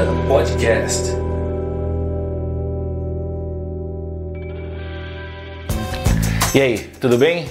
Demanda Podcast. E aí, tudo bem?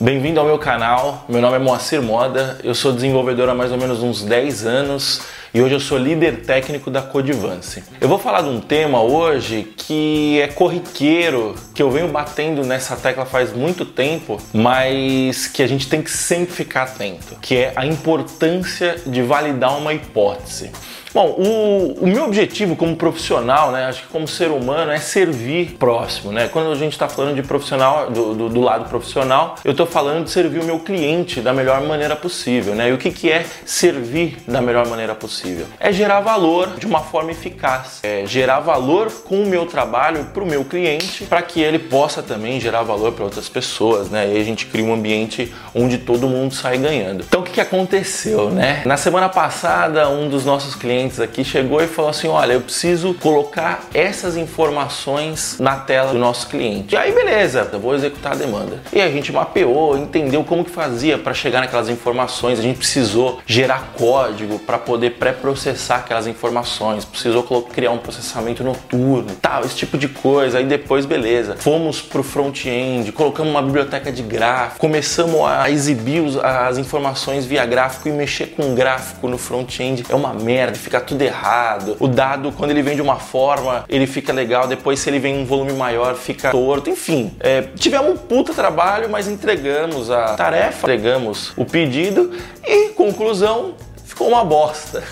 Bem-vindo ao meu canal. Meu nome é Moacir Moda. Eu sou desenvolvedor há mais ou menos uns 10 anos e hoje eu sou líder técnico da Codivance. Eu vou falar de um tema hoje que é corriqueiro, que eu venho batendo nessa tecla faz muito tempo, mas que a gente tem que sempre ficar atento, que é a importância de validar uma hipótese. Bom, o, o, meu objetivo como profissional, né, acho que como ser humano, é servir próximo, né? Quando a gente está falando de profissional, do, do, do, lado profissional, eu estou falando de servir o meu cliente da melhor maneira possível, né? E o que, que é servir da melhor maneira possível? É gerar valor de uma forma eficaz, é gerar valor com o meu trabalho para o meu cliente, para que ele possa também gerar valor para outras pessoas, né? E a gente cria um ambiente onde todo mundo sai ganhando. Então, o que, que aconteceu, né? Na semana passada, um dos nossos clientes aqui chegou e falou assim: olha, eu preciso colocar essas informações na tela do nosso cliente. E aí, beleza, eu vou executar a demanda. E a gente mapeou, entendeu como que fazia para chegar naquelas informações. A gente precisou gerar código para poder pré-processar aquelas informações, precisou criar um processamento noturno, tal, esse tipo de coisa. Aí depois, beleza, fomos pro front-end, colocamos uma biblioteca de gráfico, começamos a exibir as informações via gráfico e mexer com gráfico no front-end é uma merda, fica tudo errado. O dado, quando ele vem de uma forma, ele fica legal, depois se ele vem em um volume maior, fica torto. Enfim, é, tivemos um puta trabalho, mas entregamos a tarefa, entregamos o pedido e, conclusão, ficou uma bosta.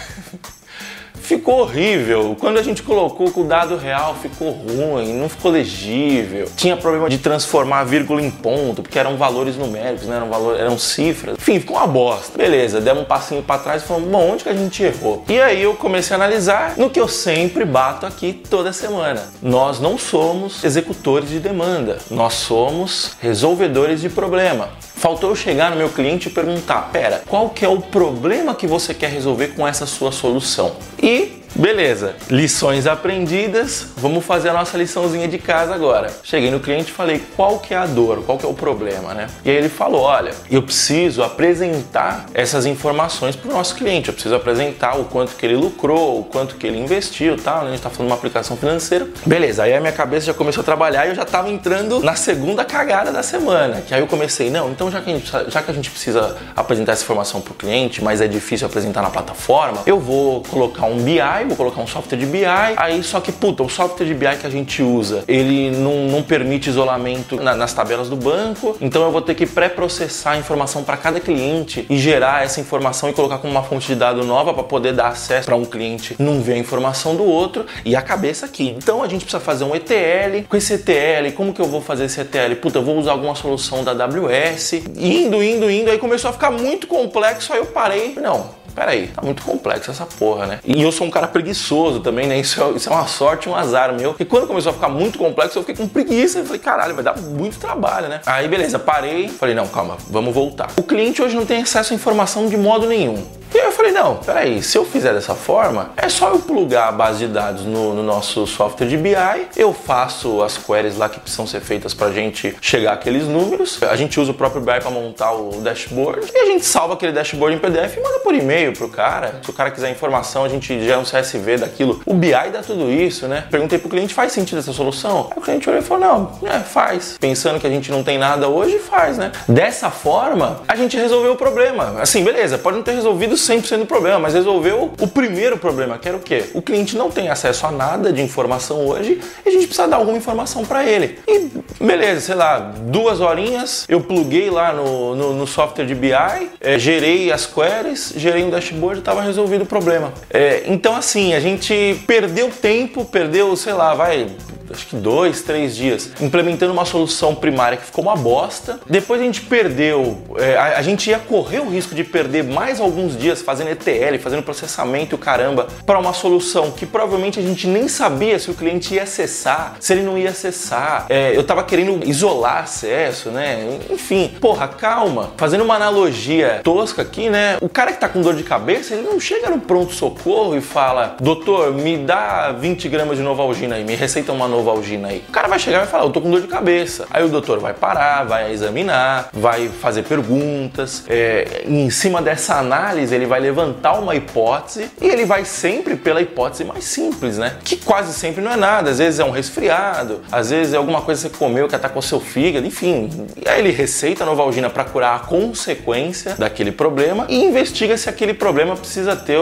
ficou horrível. Quando a gente colocou com o dado real, ficou ruim, não ficou legível. Tinha problema de transformar vírgula em ponto, porque eram valores numéricos, né? eram, valores, eram cifras. Enfim, ficou uma bosta. Beleza, demos um passinho para trás e falamos, bom, onde que a gente errou? E aí eu comecei a analisar no que eu sempre bato aqui toda semana. Nós não somos executores de demanda, nós somos resolvedores de problema. Faltou eu chegar no meu cliente e perguntar: pera, qual que é o problema que você quer resolver com essa sua solução? E Beleza, lições aprendidas, vamos fazer a nossa liçãozinha de casa agora. Cheguei no cliente e falei qual que é a dor, qual que é o problema, né? E aí ele falou, olha, eu preciso apresentar essas informações para o nosso cliente, eu preciso apresentar o quanto que ele lucrou, o quanto que ele investiu, tal, né? a gente está falando de uma aplicação financeira. Beleza, aí a minha cabeça já começou a trabalhar e eu já estava entrando na segunda cagada da semana, que aí eu comecei, não, então já que a gente, já que a gente precisa apresentar essa informação para o cliente, mas é difícil apresentar na plataforma, eu vou colocar um BI vou colocar um software de BI, aí só que, puta, o software de BI que a gente usa, ele não, não permite isolamento na, nas tabelas do banco, então eu vou ter que pré-processar a informação para cada cliente e gerar essa informação e colocar como uma fonte de dado nova para poder dar acesso para um cliente não ver a informação do outro e a cabeça aqui. Então a gente precisa fazer um ETL. Com esse ETL, como que eu vou fazer esse ETL? Puta, eu vou usar alguma solução da AWS. Indo, indo, indo, aí começou a ficar muito complexo, aí eu parei. Não, peraí, tá muito complexo essa porra, né? E eu sou um cara preguiçoso também, né? Isso é, isso é uma sorte, um azar meu. E quando começou a ficar muito complexo, eu fiquei com preguiça. Eu falei, caralho, vai dar muito trabalho, né? Aí, beleza, parei. Falei, não, calma, vamos voltar. O cliente hoje não tem acesso à informação de modo nenhum. E aí eu falei, não, peraí, se eu fizer dessa forma, é só eu plugar a base de dados no, no nosso software de BI, eu faço as queries lá que precisam ser feitas pra gente chegar aqueles números, a gente usa o próprio BI para montar o dashboard e a gente salva aquele dashboard em PDF e manda por e-mail pro cara. Se o cara quiser informação, a gente gera um CSV daquilo. O BI dá tudo isso, né? Perguntei pro cliente, faz sentido essa solução? Aí o cliente olhou e falou, não, é, faz. Pensando que a gente não tem nada hoje, faz, né? Dessa forma, a gente resolveu o problema. Assim, beleza, pode não ter resolvido 100% do problema, mas resolveu o primeiro problema, que era o quê? O cliente não tem acesso a nada de informação hoje e a gente precisa dar alguma informação para ele. E beleza, sei lá, duas horinhas, eu pluguei lá no, no, no software de BI, é, gerei as queries, gerei um dashboard e estava resolvido o problema. É, então, assim, a gente perdeu tempo, perdeu, sei lá, vai acho que dois, três dias, implementando uma solução primária que ficou uma bosta. Depois a gente perdeu, é, a, a, gente ia correr o risco de perder mais alguns dias fazendo ETL, fazendo processamento caramba, para uma solução que provavelmente a gente nem sabia se o cliente ia acessar, se ele não ia acessar. É, eu tava querendo isolar acesso, né? Enfim, porra, calma. Fazendo uma analogia tosca aqui, né? O cara que tá com dor de cabeça, ele não chega no pronto-socorro e fala: Doutor, me dá 20 gramas de Novalgina aí, me receita uma Novalgina Novalgina aí? O cara vai chegar e vai falar, eu tô com dor de cabeça. Aí o doutor vai parar, vai examinar, vai fazer perguntas. É, em cima dessa análise, ele vai levantar uma hipótese e ele vai sempre pela hipótese mais simples, né? Que quase sempre não é nada. Às vezes é um resfriado, às vezes é alguma coisa que você comeu que atacou seu fígado, enfim. E aí ele receita a Novalgina para curar a consequência daquele problema e investiga se aquele problema precisa ter,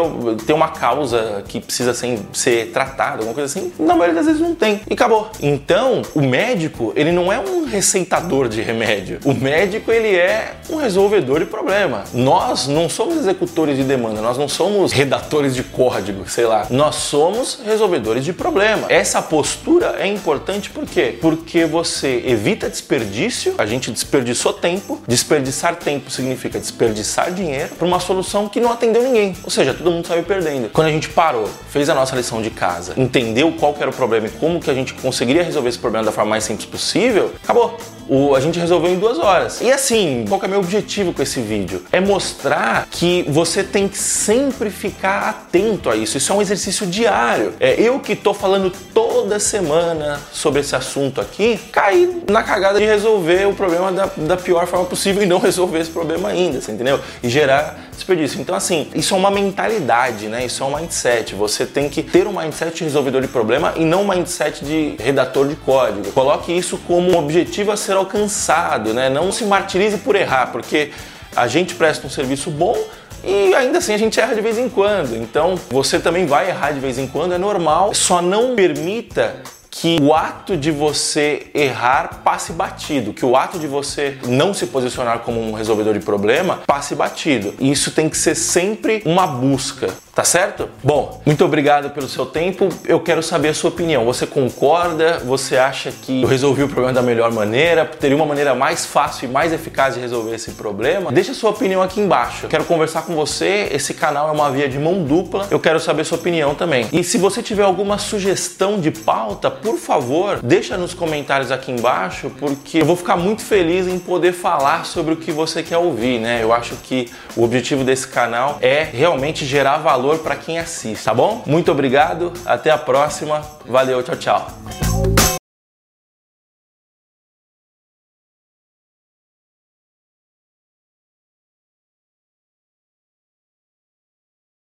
ter uma causa que precisa ser, ser tratada, alguma coisa assim. Na maioria das vezes não tem. E acabou. Então, o médico, ele não é um receitador de remédio. O médico, ele é um resolvedor de problema. Nós não somos executores de demanda, nós não somos redatores de código, sei lá. Nós somos resolvedores de problema. Essa postura é importante por quê? Porque você evita desperdício, a gente desperdiçou tempo, desperdiçar tempo significa desperdiçar dinheiro para uma solução que não atendeu ninguém. Ou seja, todo mundo saiu perdendo. Quando a gente parou, fez a nossa lição de casa, entendeu qual era o problema e como que a gente conseguiria resolver esse problema da forma mais simples possível, acabou. O, a gente resolveu em duas horas. E assim, qual é o meu objetivo com esse vídeo? É mostrar que você tem que sempre ficar atento a isso. Isso é um exercício diário. É eu que tô falando toda semana sobre esse assunto aqui, caí na cagada de resolver o problema da, da pior forma possível e não resolver esse problema ainda, você entendeu? E gerar desperdício. Então, assim, isso é uma mentalidade, né? Isso é um mindset. Você tem que ter um mindset de resolvedor de problema e não um mindset de redator de código. Coloque isso como um objetivo a ser alcançado, né? Não se martirize por errar, porque a gente presta um serviço bom e ainda assim a gente erra de vez em quando. Então você também vai errar de vez em quando, é normal. Só não permita que o ato de você errar passe batido, que o ato de você não se posicionar como um resolvedor de problema passe batido. E isso tem que ser sempre uma busca. Tá certo? Bom, muito obrigado pelo seu tempo. Eu quero saber a sua opinião. Você concorda? Você acha que eu resolvi o problema da melhor maneira? Teria uma maneira mais fácil e mais eficaz de resolver esse problema? Deixa a sua opinião aqui embaixo. Quero conversar com você. Esse canal é uma via de mão dupla. Eu quero saber a sua opinião também. E se você tiver alguma sugestão de pauta, por favor, deixa nos comentários aqui embaixo, porque eu vou ficar muito feliz em poder falar sobre o que você quer ouvir, né? Eu acho que o objetivo desse canal é realmente gerar valor valor para quem assiste, tá bom? Muito obrigado, até a próxima, valeu, tchau, tchau.